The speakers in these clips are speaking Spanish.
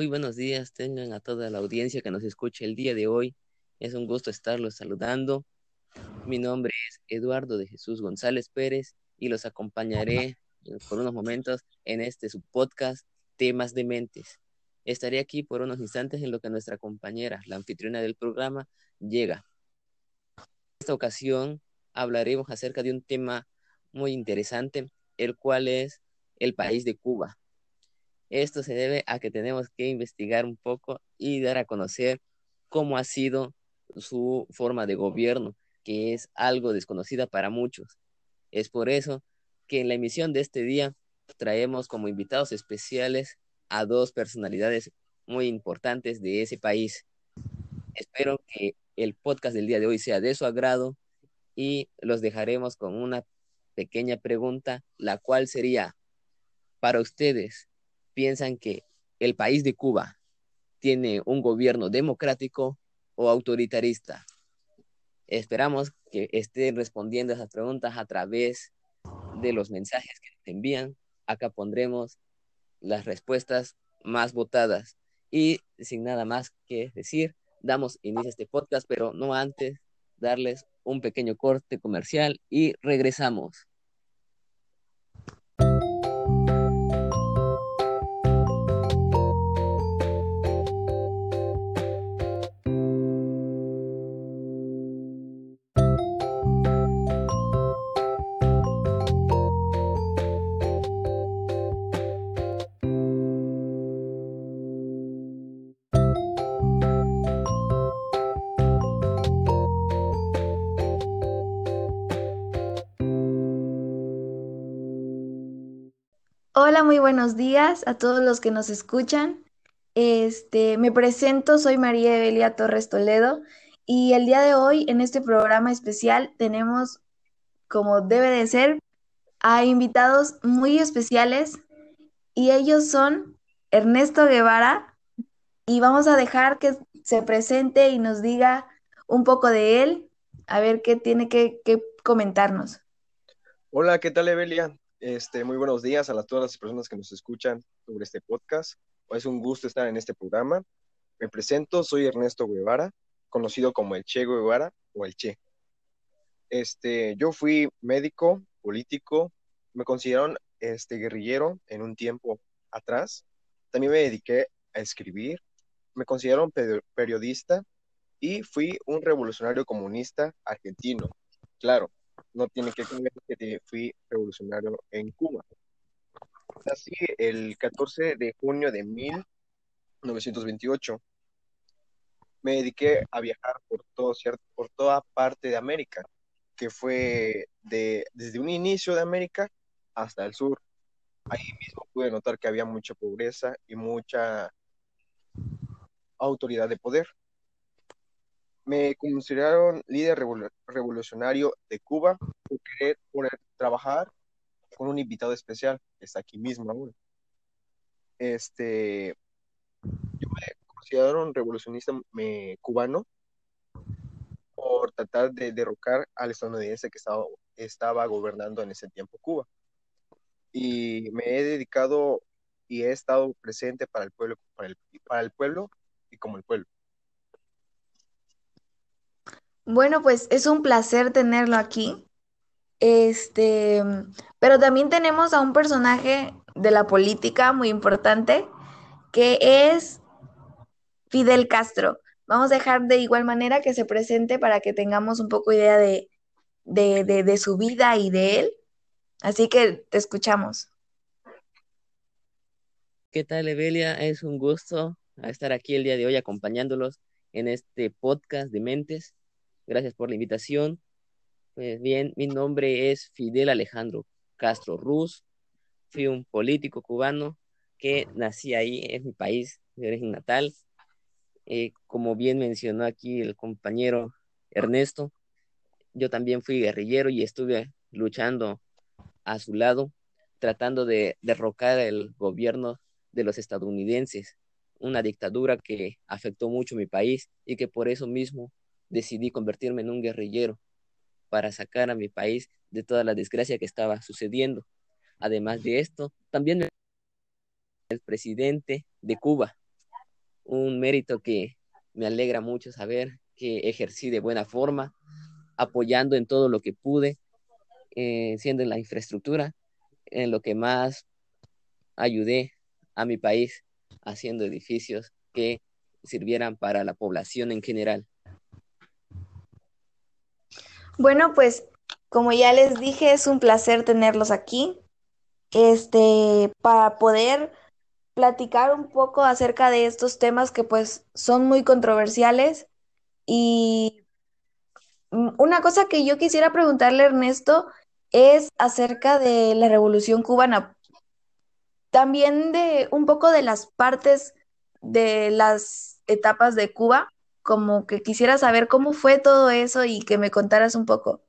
muy buenos días tengan a toda la audiencia que nos escucha el día de hoy. Es un gusto estarlos saludando. Mi nombre es Eduardo de Jesús González Pérez y los acompañaré por unos momentos en este subpodcast Temas de Mentes. Estaré aquí por unos instantes en lo que nuestra compañera, la anfitriona del programa, llega. En esta ocasión hablaremos acerca de un tema muy interesante, el cual es el país de Cuba. Esto se debe a que tenemos que investigar un poco y dar a conocer cómo ha sido su forma de gobierno, que es algo desconocida para muchos. Es por eso que en la emisión de este día traemos como invitados especiales a dos personalidades muy importantes de ese país. Espero que el podcast del día de hoy sea de su agrado y los dejaremos con una pequeña pregunta, la cual sería, para ustedes, ¿piensan que el país de Cuba tiene un gobierno democrático o autoritarista? Esperamos que estén respondiendo a esas preguntas a través de los mensajes que nos envían. Acá pondremos las respuestas más votadas. Y sin nada más que decir, damos inicio a este podcast, pero no antes darles un pequeño corte comercial y regresamos. Muy buenos días a todos los que nos escuchan. Este, me presento, soy María Evelia Torres Toledo y el día de hoy en este programa especial tenemos, como debe de ser, a invitados muy especiales y ellos son Ernesto Guevara y vamos a dejar que se presente y nos diga un poco de él, a ver qué tiene que, que comentarnos. Hola, ¿qué tal Evelia? Este, muy buenos días a todas las personas que nos escuchan sobre este podcast. Es un gusto estar en este programa. Me presento, soy Ernesto Guevara, conocido como el Che Guevara o el Che. Este, yo fui médico, político, me consideraron este, guerrillero en un tiempo atrás. También me dediqué a escribir, me consideraron periodista y fui un revolucionario comunista argentino. Claro, no tiene que que fui revolucionario en Cuba. Así, el 14 de junio de 1928, me dediqué a viajar por, todo, por toda parte de América, que fue de, desde un inicio de América hasta el sur. Ahí mismo pude notar que había mucha pobreza y mucha autoridad de poder me consideraron líder revolucionario de Cuba por querer trabajar con un invitado especial que está aquí mismo ahora. Este, yo me considero revolucionista cubano por tratar de derrocar al estadounidense que estaba, estaba gobernando en ese tiempo Cuba. Y me he dedicado y he estado presente para el pueblo, para el pueblo y como el pueblo. Bueno, pues es un placer tenerlo aquí. Este, pero también tenemos a un personaje de la política muy importante que es Fidel Castro. Vamos a dejar de igual manera que se presente para que tengamos un poco idea de, de su vida y de él. Así que te escuchamos. ¿Qué tal, Evelia? Es un gusto estar aquí el día de hoy acompañándolos en este podcast de Mentes. Gracias por la invitación. Pues bien, mi nombre es Fidel Alejandro Castro Ruz. Fui un político cubano que nací ahí, en mi país de origen natal. Eh, como bien mencionó aquí el compañero Ernesto, yo también fui guerrillero y estuve luchando a su lado, tratando de derrocar el gobierno de los estadounidenses, una dictadura que afectó mucho mi país y que por eso mismo decidí convertirme en un guerrillero para sacar a mi país de toda la desgracia que estaba sucediendo. Además de esto, también el presidente de Cuba, un mérito que me alegra mucho saber que ejercí de buena forma, apoyando en todo lo que pude, eh, siendo en la infraestructura, en lo que más ayudé a mi país, haciendo edificios que sirvieran para la población en general. Bueno, pues como ya les dije, es un placer tenerlos aquí, este, para poder platicar un poco acerca de estos temas que pues son muy controversiales. Y una cosa que yo quisiera preguntarle Ernesto es acerca de la Revolución cubana, también de un poco de las partes de las etapas de Cuba, como que quisiera saber cómo fue todo eso y que me contaras un poco.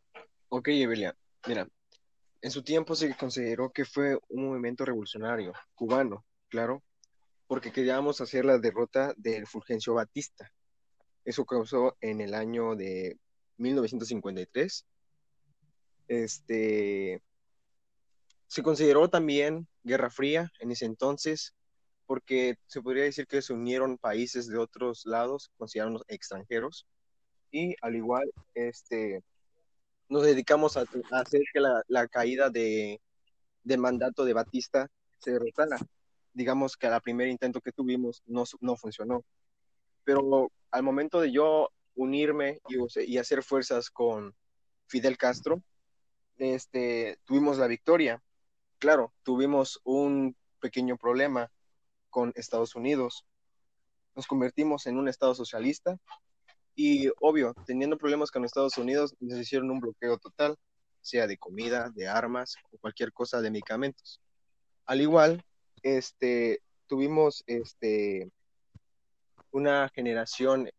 Ok, Evelia, mira, en su tiempo se consideró que fue un movimiento revolucionario cubano, claro, porque queríamos hacer la derrota del Fulgencio Batista. Eso causó en el año de 1953. Este, se consideró también Guerra Fría en ese entonces, porque se podría decir que se unieron países de otros lados, considerados extranjeros, y al igual, este, nos dedicamos a, hacer que la, caída de, del mandato de Batista se derrotara. Digamos que al primer intento que tuvimos no, no funcionó. Pero al momento de yo unirme y, y hacer fuerzas con Fidel Castro, este, tuvimos la victoria. Claro, tuvimos un pequeño problema con Estados Unidos. Nos convertimos en un Estado socialista y obvio, teniendo problemas con Estados Unidos, nos hicieron un bloqueo total, sea de comida, de armas o cualquier cosa de medicamentos. Al igual, este, tuvimos este, una generación,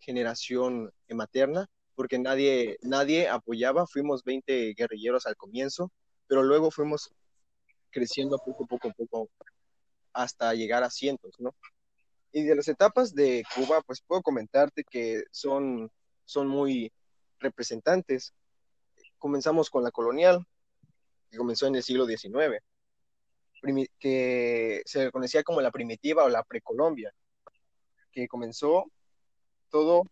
generación materna, porque nadie, nadie apoyaba, fuimos 20 guerrilleros al comienzo, pero luego fuimos creciendo poco, poco, poco, hasta llegar a cientos, ¿no? Y de las etapas de Cuba, pues puedo comentarte que son, son muy representantes. Comenzamos con la colonial, que comenzó en el siglo XIX, que se conocía como la primitiva o la precolombia, que comenzó todo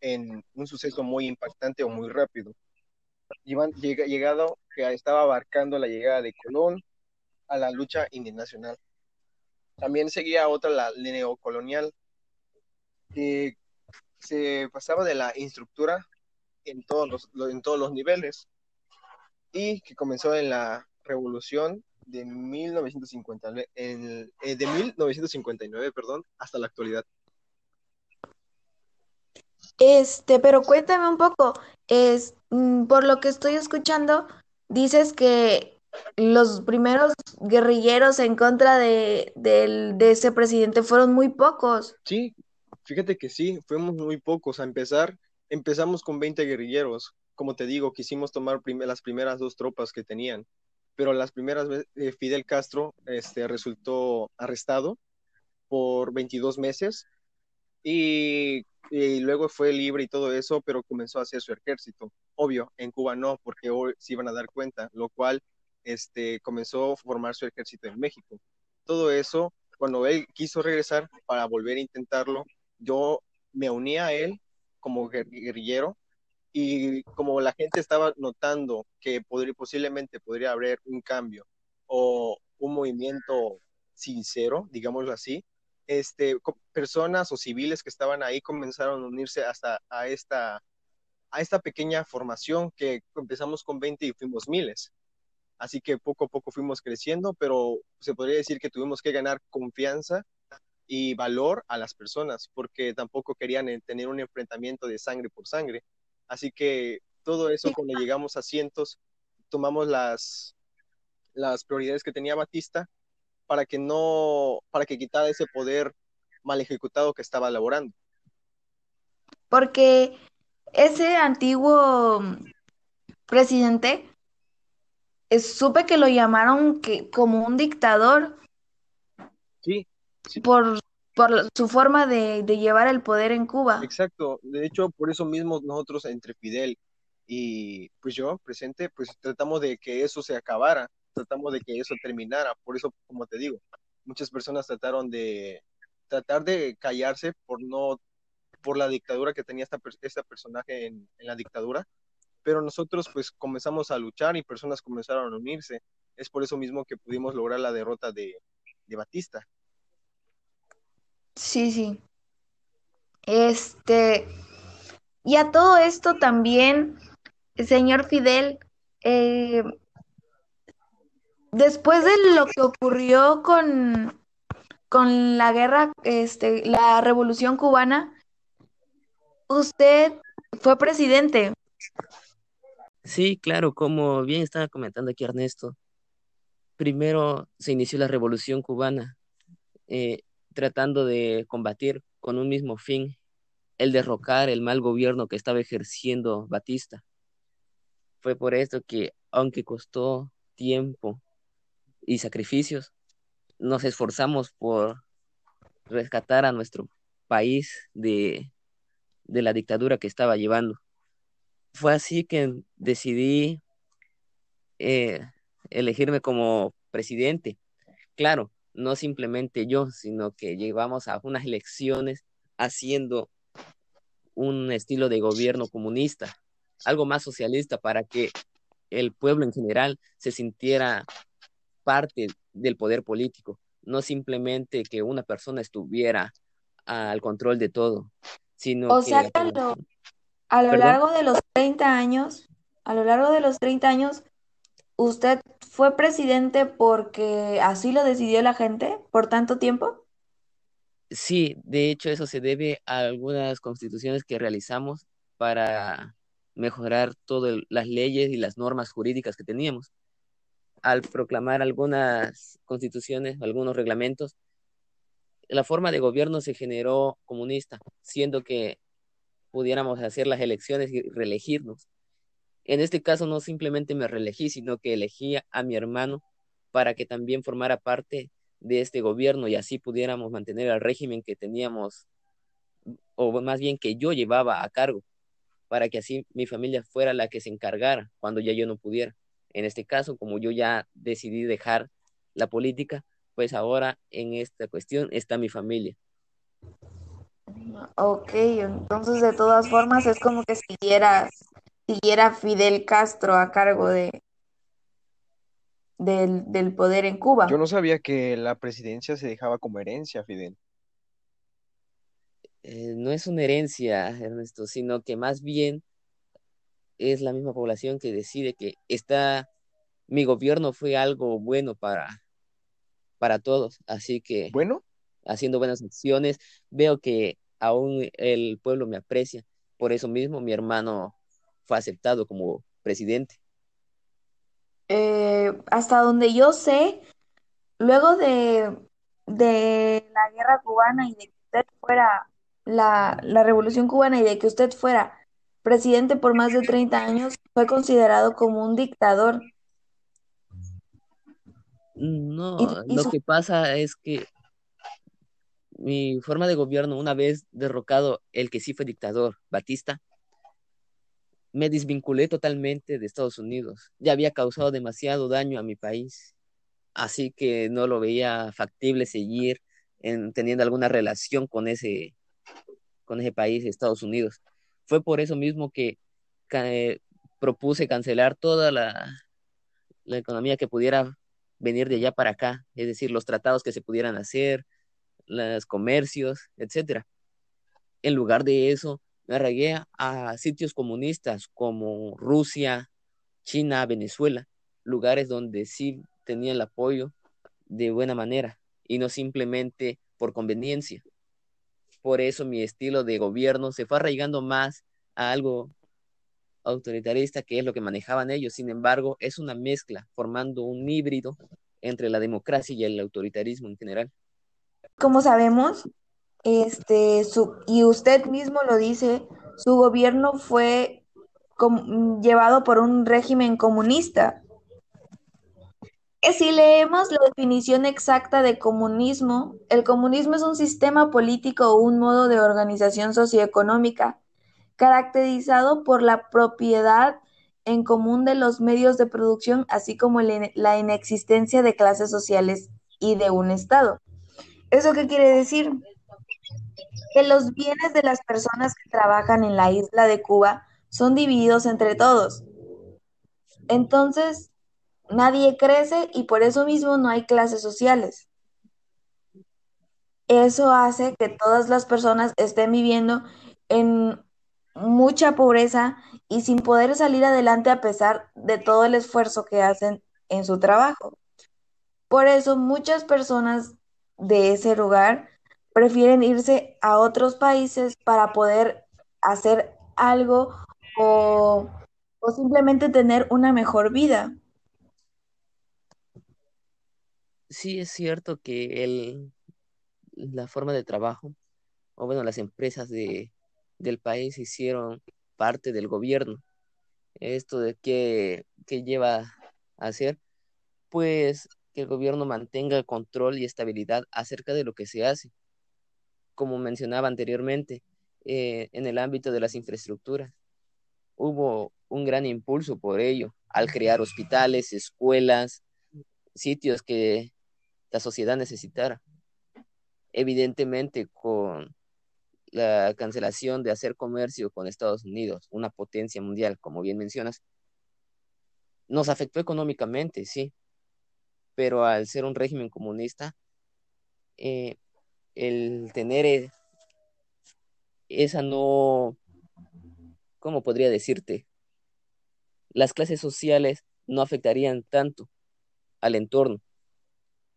en un suceso muy impactante o muy rápido. llegado que estaba abarcando la llegada de Colón a la lucha internacional. También seguía otra, la neocolonial, que se pasaba de la instructura en todos los, en todos los niveles y que comenzó en la revolución de 1950, en, eh, de 1959, perdón, hasta la actualidad. Este, pero cuéntame un poco, es, mm, por lo que estoy escuchando, dices que los primeros guerrilleros en contra de, ese presidente fueron muy pocos. Sí, fíjate que sí, fuimos muy pocos. A empezar, empezamos con 20 guerrilleros. Como te digo, quisimos tomar las primeras dos tropas que tenían, pero las primeras eh, Fidel Castro este, resultó arrestado por 22 meses y, y, luego fue libre y todo eso, pero comenzó a hacer su ejército. Obvio, en Cuba no, porque hoy se iban a dar cuenta, lo cual este, comenzó a formar su ejército en México. Todo eso, cuando él quiso regresar para volver a intentarlo, yo me uní a él como guerrillero y como la gente estaba notando que posiblemente podría haber un cambio o un movimiento sincero, digámoslo así, este, personas o civiles que estaban ahí comenzaron a unirse hasta a esta, a esta pequeña formación que empezamos con 20 y fuimos miles. Así que poco a poco fuimos creciendo, pero se podría decir que tuvimos que ganar confianza y valor a las personas, porque tampoco querían eh, tener un enfrentamiento de sangre por sangre. Así que todo eso, cuando llegamos a cientos, tomamos las, las prioridades que tenía Batista para que no, para que quitara ese poder mal ejecutado que estaba elaborando. Porque ese antiguo presidente supe que lo llamaron que, como un dictador. Sí. Por, por su forma de, llevar el poder en Cuba. Exacto. De hecho, por eso mismo nosotros entre Fidel y pues yo presente, pues tratamos de que eso se acabara, tratamos de que eso terminara. Por eso, como te digo, muchas personas trataron de, tratar de callarse por no, por la dictadura que tenía esta, este personaje en, en la dictadura, pero nosotros pues comenzamos a luchar y personas comenzaron a unirse. Es por eso mismo que pudimos lograr la derrota de, de Batista. Sí, sí. Este, y a todo esto también, señor Fidel, eh, después de lo que ocurrió con, con la guerra, este, la revolución cubana, usted fue presidente. Sí, claro, como bien estaba comentando aquí Ernesto, primero se inició la revolución cubana, eh, tratando de combatir con un mismo fin el derrocar el mal gobierno que estaba ejerciendo Batista. Fue por esto que, aunque costó tiempo y sacrificios, nos esforzamos por rescatar a nuestro país de, de la dictadura que estaba llevando. Fue así que decidí eh, elegirme como presidente. Claro, no simplemente yo, sino que llevamos a unas elecciones haciendo un estilo de gobierno comunista, algo más socialista para que el pueblo en general se sintiera parte del poder político, no simplemente que una persona estuviera al control de todo, sino o que... sea, a lo largo de los 30 años, a lo largo de los 30 años, ¿usted fue presidente porque así lo decidió la gente por tanto tiempo? Sí, de hecho eso se debe a algunas constituciones que realizamos para mejorar todas las leyes y las normas jurídicas que teníamos. Al proclamar algunas constituciones, algunos reglamentos, la forma de gobierno se generó comunista, siendo que pudiéramos hacer las elecciones y reelegirnos. En este caso no simplemente me reelegí, sino que elegí a mi hermano para que también formara parte de este gobierno y así pudiéramos mantener el régimen que teníamos, o más bien que yo llevaba a cargo, para que así mi familia fuera la que se encargara cuando ya yo no pudiera. En este caso, como yo ya decidí dejar la política, pues ahora en esta cuestión está mi familia. Ok, entonces de todas formas es como que siguiera, siguiera Fidel Castro a cargo de, del, del poder en Cuba. Yo no sabía que la presidencia se dejaba como herencia, Fidel. Eh, no es una herencia, Ernesto, sino que más bien es la misma población que decide que está, mi gobierno fue algo bueno para, para todos, así que Bueno, haciendo buenas acciones, veo que aún el pueblo me aprecia, por eso mismo mi hermano fue aceptado como presidente. Eh, hasta donde yo sé, luego de, de la guerra cubana y de que usted fuera la, la revolución cubana y de que usted fuera presidente por más de 30 años, fue considerado como un dictador. No, Y, y lo su- que pasa es que mi forma de gobierno, una vez derrocado el que sí fue dictador, Batista, me desvinculé totalmente de Estados Unidos. Ya había causado demasiado daño a mi país, así que no lo veía factible seguir en- teniendo alguna relación con ese, con ese país, Estados Unidos. Fue por eso mismo que eh, propuse cancelar toda la economía que pudiera venir de allá para acá, es decir, los tratados que se pudieran hacer, los comercios, etcétera. En lugar de eso, me arraigué a sitios comunistas como Rusia, China, Venezuela, lugares donde sí tenía el apoyo de buena manera y no simplemente por conveniencia. Por eso mi estilo de gobierno se fue arraigando más a algo autoritarista, que es lo que manejaban ellos. Sin embargo, es una mezcla, formando un híbrido entre la democracia y el autoritarismo en general. Como sabemos, este, y usted mismo lo dice, su gobierno fue llevado por un régimen comunista. Si leemos la definición exacta de comunismo, el comunismo es un sistema político o un modo de organización socioeconómica caracterizado por la propiedad en común de los medios de producción, así como la inexistencia de clases sociales y de un Estado. ¿Eso qué quiere decir? que los bienes de las personas que trabajan en la isla de Cuba son divididos entre todos. Entonces, nadie crece y por eso mismo no hay clases sociales. Eso hace que todas las personas estén viviendo en mucha pobreza y sin poder salir adelante a pesar de todo el esfuerzo que hacen en su trabajo. Por eso muchas personas de ese lugar prefieren irse a otros países para poder hacer algo o, simplemente tener una mejor vida. Sí, es cierto que el, la forma de trabajo, o bueno, las empresas de, del país hicieron parte del gobierno. Esto de qué, qué lleva a hacer, pues que el gobierno mantenga control y estabilidad acerca de lo que se hace. Como mencionaba anteriormente, eh, en el ámbito de las infraestructuras, hubo un gran impulso por ello, al crear hospitales, escuelas, sitios que la sociedad necesitara. Evidentemente, con la cancelación de hacer comercio con Estados Unidos, una potencia mundial, como bien mencionas, nos afectó económicamente, sí, pero al ser un régimen comunista, eh, el tener e, esa no, ¿cómo podría decirte? Las clases sociales no afectarían tanto al entorno,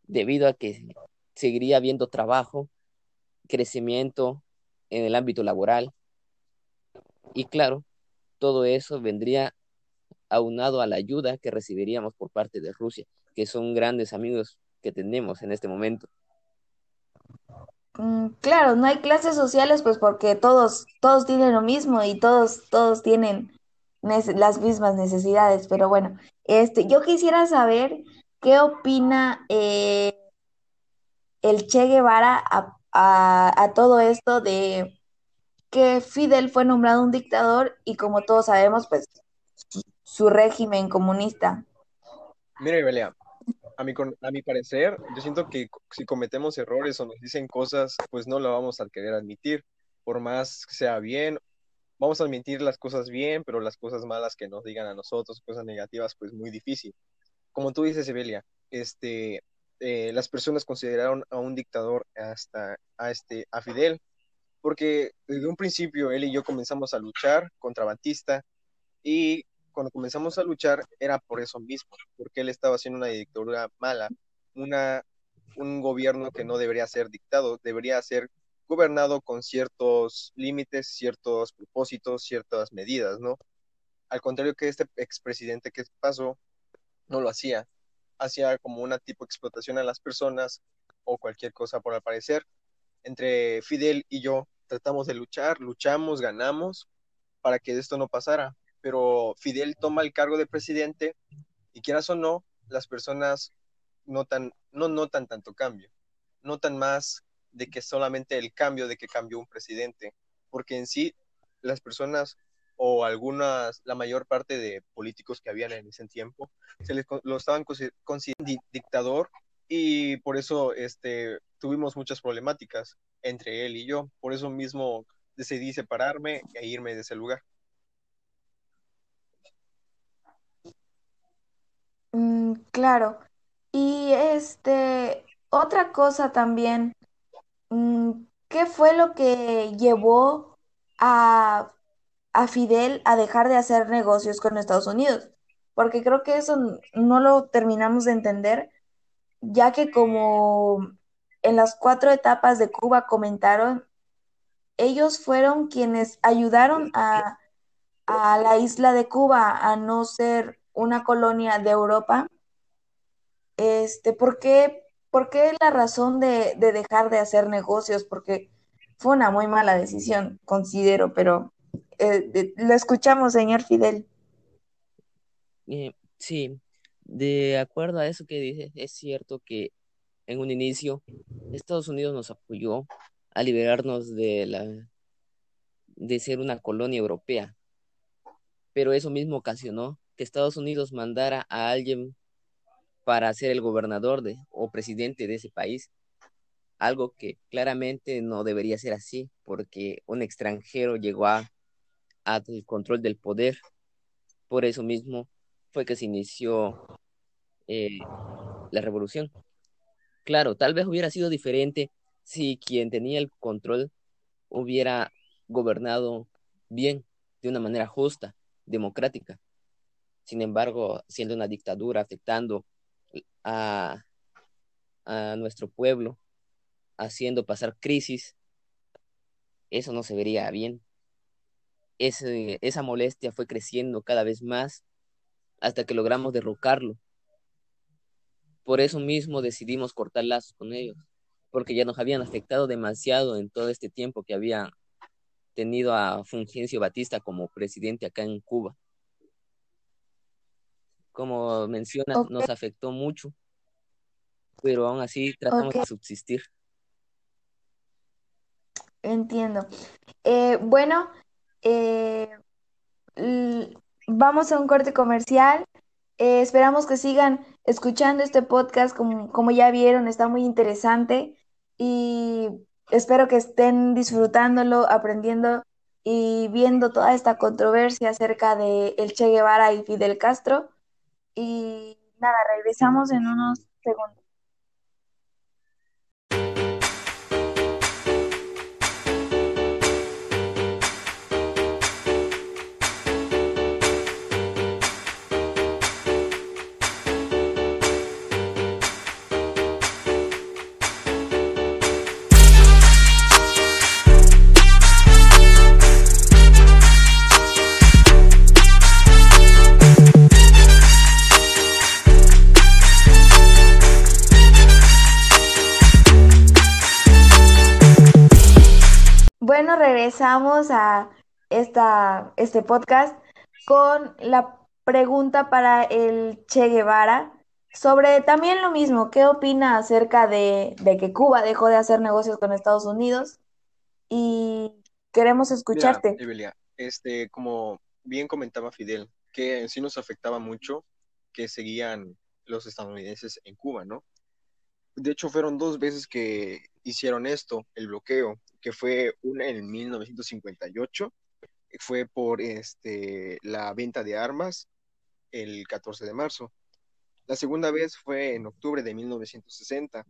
debido a que seguiría habiendo trabajo, crecimiento en el ámbito laboral. Y claro, todo eso vendría aunado a la ayuda que recibiríamos por parte de Rusia, que son grandes amigos que tenemos en este momento. Mm, claro, no hay clases sociales, pues porque todos, todos tienen lo mismo y todos, todos tienen las mismas necesidades. Pero bueno, este, yo quisiera saber qué opina eh, el Che Guevara a todo esto de que Fidel fue nombrado un dictador y como todos sabemos, pues su régimen comunista. Mire, Belia, a mi, a mi parecer, yo siento que si cometemos errores o nos dicen cosas, pues no lo vamos a querer admitir, por más que sea bien, vamos a admitir las cosas bien, pero las cosas malas que nos digan a nosotros, cosas negativas, pues muy difícil. Como tú dices, Evelia, este, eh, las personas consideraron a un dictador hasta a, este, a Fidel, porque desde un principio él y yo comenzamos a luchar contra Batista y cuando comenzamos a luchar era por eso mismo, porque él estaba haciendo una dictadura mala, una, un gobierno que no debería ser dictado, debería ser gobernado con ciertos límites, ciertos propósitos, ciertas medidas, ¿no? Al contrario que este expresidente que pasó, no lo hacía. Hacía como una tipo de explotación a las personas o cualquier cosa por aparecer. Entre Fidel y yo tratamos de luchar, luchamos, ganamos para que esto no pasara pero Fidel toma el cargo de presidente y quieras o no, las personas notan, no notan tanto cambio, notan más de que solamente el cambio de que cambió un presidente, porque en sí las personas o algunas, la mayor parte de políticos que habían en ese tiempo, se les, lo estaban considerando dictador y por eso este, tuvimos muchas problemáticas entre él y yo. Por eso mismo decidí separarme e irme de ese lugar. Mm, claro. Y este, otra cosa también, mm, ¿qué fue lo que llevó a, a Fidel a dejar de hacer negocios con Estados Unidos? Porque creo que eso no lo terminamos de entender, ya que como en las cuatro etapas de Cuba comentaron, ellos fueron quienes ayudaron a, a la isla de Cuba a no ser una colonia de Europa, este, ¿por qué, por qué la razón de, dejar de hacer negocios? Porque fue una muy mala decisión, considero, pero eh, lo escuchamos, señor Fidel. Eh, sí, de acuerdo a eso que dices, es cierto que en un inicio Estados Unidos nos apoyó a liberarnos de la de ser una colonia europea, pero eso mismo ocasionó Estados Unidos mandara a alguien para ser el gobernador de, o presidente de ese país. algo que claramente no debería ser así, porque un extranjero llegó a, al control del poder. Por eso mismo fue que se inició eh, la revolución. Claro, tal vez hubiera sido diferente si quien tenía el control hubiera gobernado bien, de una manera justa, democrática. Sin embargo, siendo una dictadura afectando a, a nuestro pueblo, haciendo pasar crisis, eso no se vería bien. esa molestia fue creciendo cada vez más hasta que logramos derrocarlo. Por eso mismo decidimos cortar lazos con ellos, porque ya nos habían afectado demasiado en todo este tiempo que había tenido a Fulgencio Batista como presidente acá en Cuba. Como mencionas, nos afectó mucho, pero aún así tratamos de subsistir. Entiendo. Eh, bueno, eh, vamos a un corte comercial. Eh, esperamos que sigan escuchando este podcast, como, como ya vieron, está muy interesante y espero que estén disfrutándolo, aprendiendo y viendo toda esta controversia acerca de el Che Guevara y Fidel Castro. Y nada, regresamos en unos segundos. Regresamos a esta, este podcast con la pregunta para el Che Guevara sobre también lo mismo, ¿qué opina acerca de, que Cuba dejó de hacer negocios con Estados Unidos? Y queremos escucharte. este, como bien comentaba Fidel, que en sí nos afectaba mucho que seguían los estadounidenses en Cuba, ¿no? De hecho, fueron dos veces que hicieron esto, el bloqueo, que fue una en 1958, fue por este, la venta de armas el 14 de marzo. La segunda vez fue en octubre de 1960.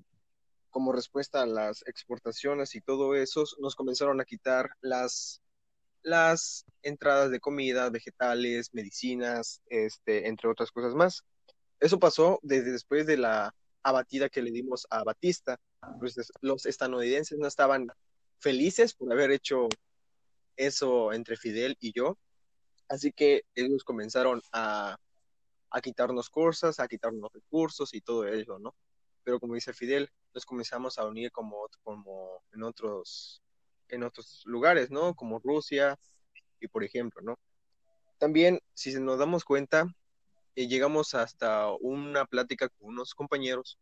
Como respuesta a las exportaciones y todo eso, nos comenzaron a quitar las, las entradas de comida, vegetales, medicinas, este, entre otras cosas más. Eso pasó desde después de la abatida que le dimos a Batista. Pues, los estadounidenses no estaban felices por haber hecho eso entre Fidel y yo. Así que ellos comenzaron a, a quitarnos cosas, a quitarnos recursos y todo eso, ¿no? Pero como dice Fidel, nos comenzamos a unir como, como en, otros, en otros lugares, ¿no? Como Rusia y por ejemplo, ¿no? También, si nos damos cuenta, eh, llegamos hasta una plática con unos compañeros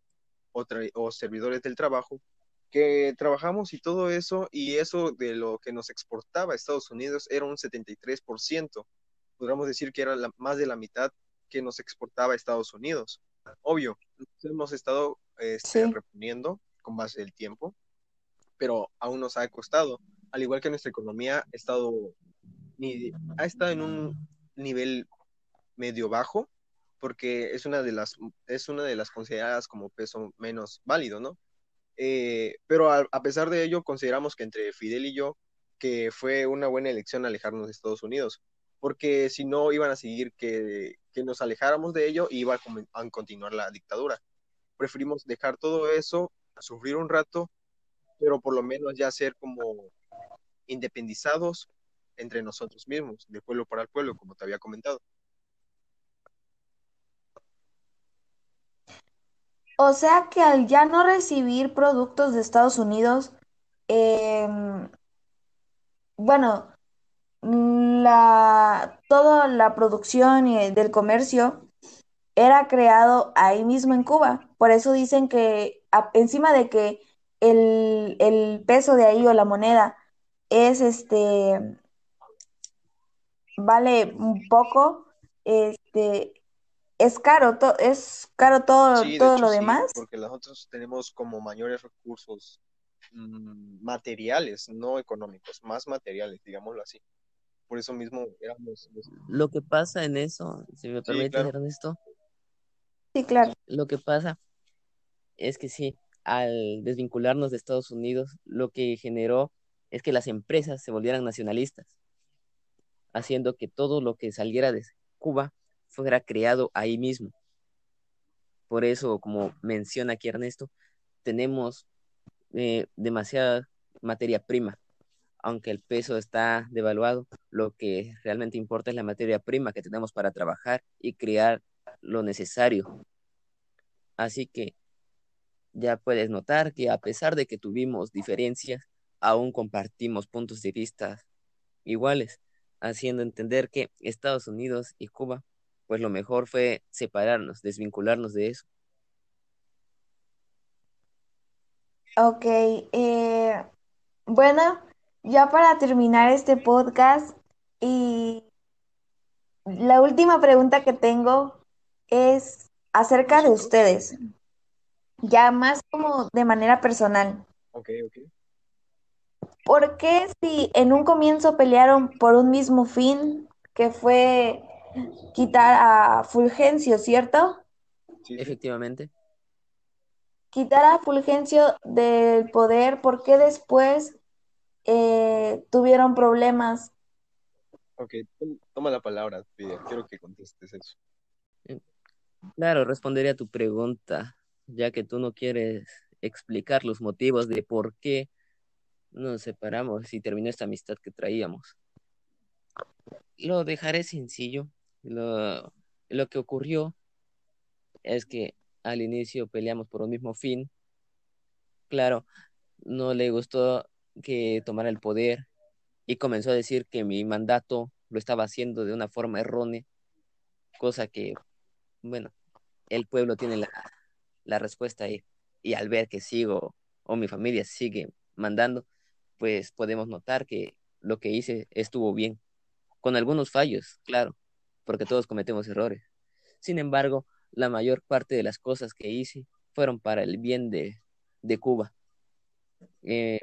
o, o servidores del trabajo que trabajamos y todo eso, y eso de lo que nos exportaba a Estados Unidos era un 73%. Podríamos decir que era más de la mitad que nos exportaba a Estados Unidos. Obvio, hemos estado este, reponiendo con base del tiempo, pero aún nos ha costado. Al igual que nuestra economía ha estado, ha estado en un nivel medio bajo, porque es una de las, es una de las consideradas como peso menos válido, ¿no? Eh, pero a, pesar de ello, consideramos que entre Fidel y yo, que fue una buena elección alejarnos de Estados Unidos, porque si no iban a seguir que, que nos alejáramos de ello y iba a, a, continuar la dictadura. Preferimos dejar todo eso, sufrir un rato, pero por lo menos ya ser como independizados entre nosotros mismos, de pueblo para el pueblo, como te había comentado. O sea que al ya no recibir productos de Estados Unidos, em, bueno, la, toda la producción del comercio era creado ahí mismo en Cuba. Por eso dicen que encima de que el, el peso de ahí o la moneda es este vale un poco, este es caro, es caro todo, todo lo demás. Porque nosotros tenemos como mayores recursos mm, materiales, no económicos, más materiales, digámoslo así. Por eso mismo éramos... Lo que pasa en eso, si me permite, Ernesto. Sí, claro. Lo que pasa es que sí, al desvincularnos de Estados Unidos, lo que generó es que las empresas se volvieran nacionalistas, haciendo que todo lo que saliera de Cuba fuera creado ahí mismo. Por eso, como menciona aquí Ernesto, tenemos eh, demasiada materia prima. Aunque el peso está devaluado, lo que realmente importa es la materia prima que tenemos para trabajar y crear lo necesario. Así que ya puedes notar que a pesar de que tuvimos diferencias, aún compartimos puntos de vista iguales, haciendo entender que Estados Unidos y Cuba, pues lo mejor fue separarnos, desvincularnos de eso. Ok, eh, bueno, ya para terminar este podcast y la última pregunta que tengo es acerca de ustedes ya más como de manera personal. Ok, ok. ¿Por qué si en un comienzo pelearon por un mismo fin, que fue quitar a Fulgencio, ¿cierto? Sí, efectivamente. Quitar a Fulgencio del poder, ¿por qué después eh, tuvieron problemas? Ok, toma la palabra, Quiero que contestes eso. Claro, respondería a tu pregunta ya que tú no quieres explicar los motivos de por qué nos separamos y terminó esta amistad que traíamos. Lo dejaré sencillo. Lo, lo que ocurrió es que al inicio peleamos por un mismo fin. Claro, no le gustó que tomara el poder y comenzó a decir que mi mandato lo estaba haciendo de una forma errónea, cosa que, bueno, el pueblo tiene la, la respuesta y, y al ver que sigo o mi familia sigue mandando, pues podemos notar que lo que hice estuvo bien, con algunos fallos, claro, porque todos cometemos errores. Sin embargo, la mayor parte de las cosas que hice fueron para el bien de, de Cuba. Eh,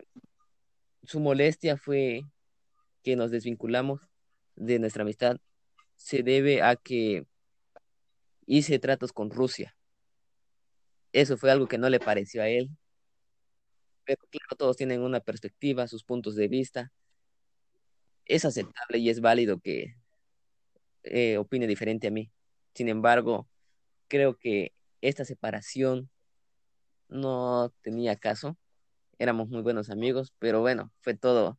su molestia fue que nos desvinculamos de nuestra amistad. Se debe a que hice tratos con Rusia. Eso fue algo que no le pareció a él. Pero claro, todos tienen una perspectiva, sus puntos de vista. Es aceptable y es válido que eh, opine diferente a mí. Sin embargo, creo que esta separación no tenía caso. Éramos muy buenos amigos, pero bueno, fue todo,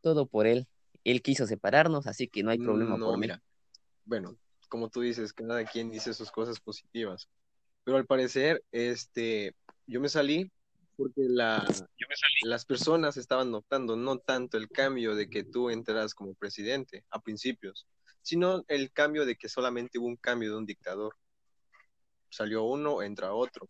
todo por él. Él quiso separarnos, así que no hay problema no, por mira. Bueno, como tú dices, cada quien dice sus cosas positivas. Pero al parecer, este, yo me salí porque la, las personas estaban notando no tanto el cambio de que tú entras como presidente a principios, sino el cambio de que solamente hubo un cambio de un dictador. Salió uno, entra otro.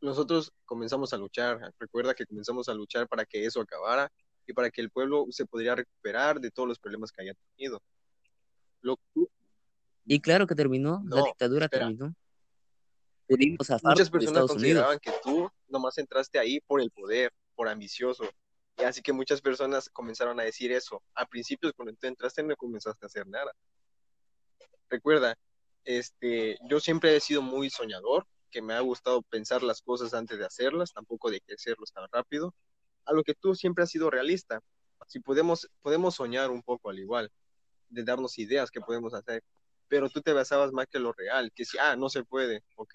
Nosotros comenzamos a luchar, recuerda que comenzamos a luchar para que eso acabara y para que el pueblo se pudiera recuperar de todos los problemas que haya tenido. Y claro que terminó, la dictadura terminó Muchas personas consideraban que tú nomás entraste ahí por el poder, por ambicioso. Y así que muchas personas comenzaron a decir eso. A principios, cuando tú entraste, no comenzaste a hacer nada. Recuerda, este, yo siempre he sido muy soñador, que me ha gustado pensar las cosas antes de hacerlas, tampoco de hacerlos tan rápido. A lo que tú siempre has sido realista. Si podemos, podemos soñar un poco al igual, de darnos ideas que podemos hacer pero tú te basabas más que lo real, que si, ah, no se puede, ok,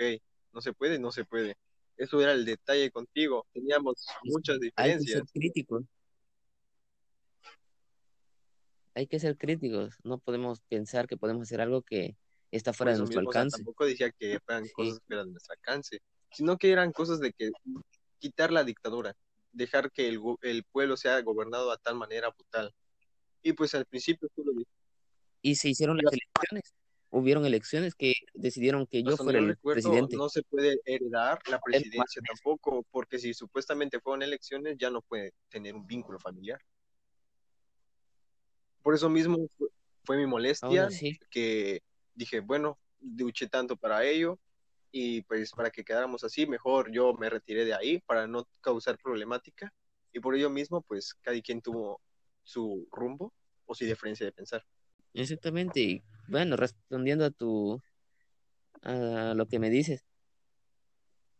no se puede, no se puede. Eso era el detalle contigo, teníamos muchas diferencias. Hay que ser críticos. Hay que ser críticos, no podemos pensar que podemos hacer algo que está fuera de nuestro alcance. tampoco decía que eran cosas fuera de nuestro alcance, sino que eran cosas de que quitar la dictadura, dejar que el, el pueblo sea gobernado a tal manera brutal. Y pues al principio tú lo dijiste. Y se hicieron las elecciones hubieron elecciones que decidieron que yo fuera el presidente. No se puede heredar la presidencia tampoco, porque si supuestamente fueron elecciones, ya no puede tener un vínculo familiar. Por eso mismo fue, mi molestia, que dije, bueno, luché tanto para ello, y pues para que quedáramos así, mejor yo me retiré de ahí para no causar problemática y por ello mismo pues cada quien tuvo su rumbo o su diferencia de pensar. Exactamente, bueno, respondiendo a tu a lo que me dices,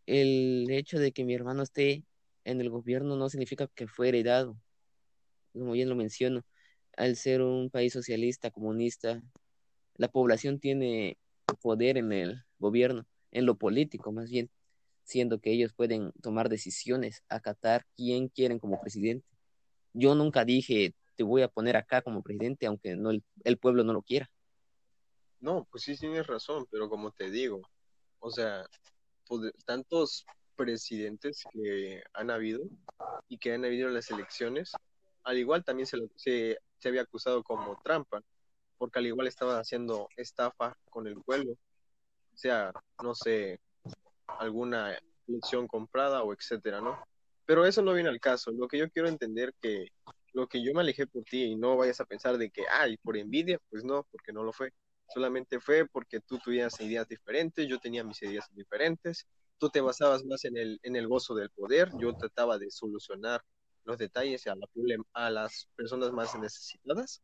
el hecho de que mi hermano esté en el gobierno no significa que fue heredado, como bien lo menciono, al ser un país socialista, comunista, la población tiene poder en el gobierno, en lo político más bien, siendo que ellos pueden tomar decisiones, acatar quién quieren como presidente. Yo nunca dije, te voy a poner acá como presidente, aunque no el, el pueblo no lo quiera. No, pues sí tienes razón, pero como te digo, o sea, tantos presidentes que han habido y que han habido en las elecciones, al igual también se, se, se había acusado como trampa, porque al igual estaba haciendo estafa con el pueblo, o sea, no sé, alguna elección comprada o etcétera, ¿no? Pero eso no viene al caso. Lo que yo quiero entender que lo que yo me alejé por ti y no vayas a pensar de que, ay, por envidia, pues no, porque no lo fue. Solamente fue porque tú tuvieras ideas diferentes, yo tenía mis ideas diferentes, tú te basabas más en el, en el gozo del poder, yo trataba de solucionar los detalles a, a las personas más necesitadas,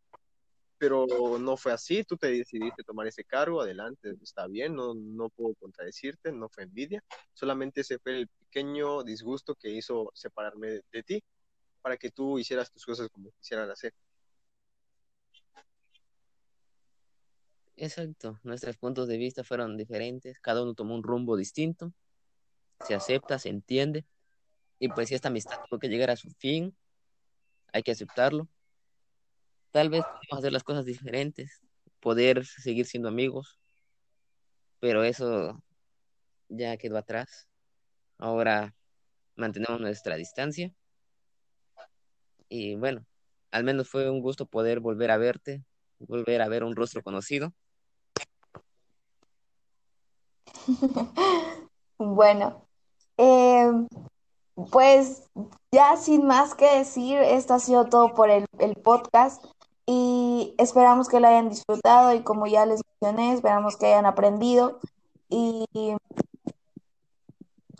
pero no fue así, tú te decidiste tomar ese cargo, adelante, está bien, no, no puedo contradecirte, no fue envidia, solamente ese fue el pequeño disgusto que hizo separarme de, de ti para que tú hicieras tus cosas como quisieran hacer. Exacto, nuestros puntos de vista fueron diferentes, cada uno tomó un rumbo distinto, se acepta, se entiende, y pues si esta amistad tuvo que llegar a su fin, hay que aceptarlo. Tal vez podemos hacer las cosas diferentes, poder seguir siendo amigos, pero eso ya quedó atrás. Ahora mantenemos nuestra distancia. Y bueno, al menos fue un gusto poder volver a verte, volver a ver un rostro conocido. Bueno, eh, pues ya sin más que decir, esto ha sido todo por el, el, podcast y esperamos que lo hayan disfrutado y como ya les mencioné, esperamos que hayan aprendido y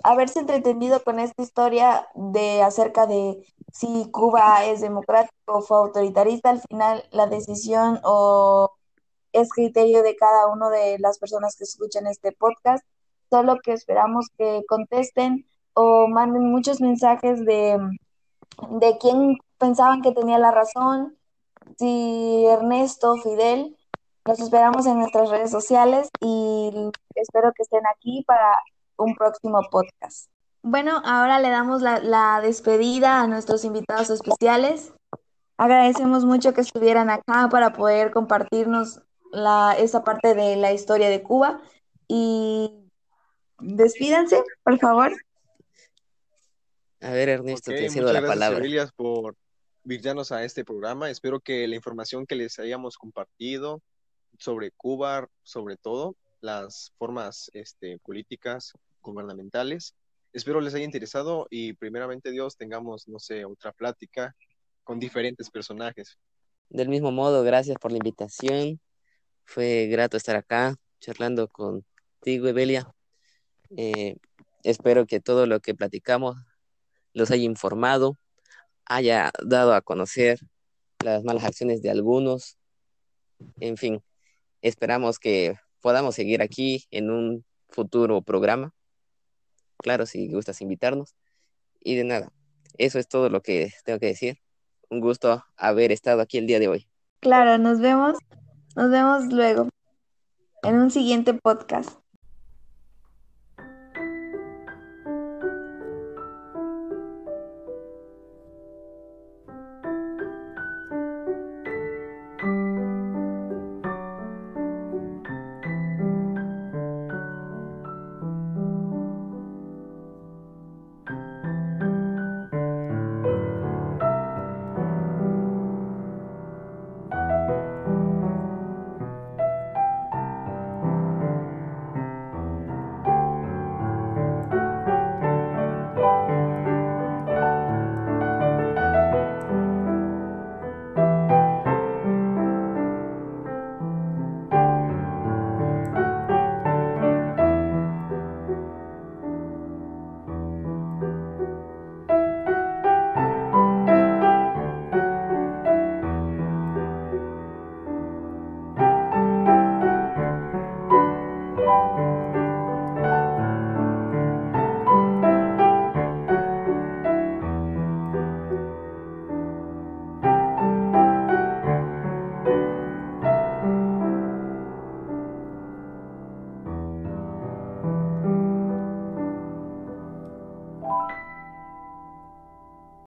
haberse entretenido con esta historia de acerca de si Cuba es democrático o fue autoritarista, al final la decisión o es criterio de cada una de las personas que escuchan este podcast. Solo que esperamos que contesten o manden muchos mensajes de, de quién pensaban que tenía la razón, si Ernesto, Fidel. Los esperamos en nuestras redes sociales y espero que estén aquí para un próximo podcast. Bueno, ahora le damos la, la despedida a nuestros invitados especiales. Agradecemos mucho que estuvieran acá para poder compartirnos la, esa parte de la historia de Cuba. Y despídanse, por favor. A ver, Ernesto, okay, te cedo la palabra. Gracias por invitarnos a este programa. Espero que la información que les hayamos compartido sobre Cuba, sobre todo las formas este, políticas, gubernamentales, espero les haya interesado y primeramente Dios tengamos, no sé, otra plática con diferentes personajes. Del mismo modo, gracias por la invitación. Fue grato estar acá charlando contigo, Evelia. Eh, espero que todo lo que platicamos los haya informado, haya dado a conocer las malas acciones de algunos. En fin, esperamos que podamos seguir aquí en un futuro programa. Claro, si gustas invitarnos. Y de nada, eso es todo lo que tengo que decir. Un gusto haber estado aquí el día de hoy. Claro, nos vemos. Nos vemos luego en un siguiente podcast.